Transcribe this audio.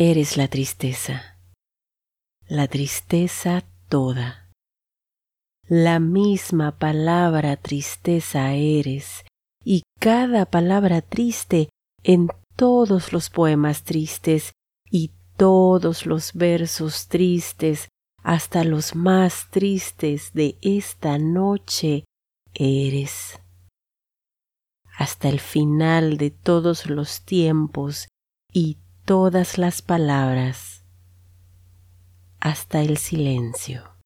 Eres la tristeza, la tristeza toda. La misma palabra tristeza eres y cada palabra triste en todos los poemas tristes y todos los versos tristes hasta los más tristes de esta noche eres. Hasta el final de todos los tiempos y todas las palabras hasta el silencio.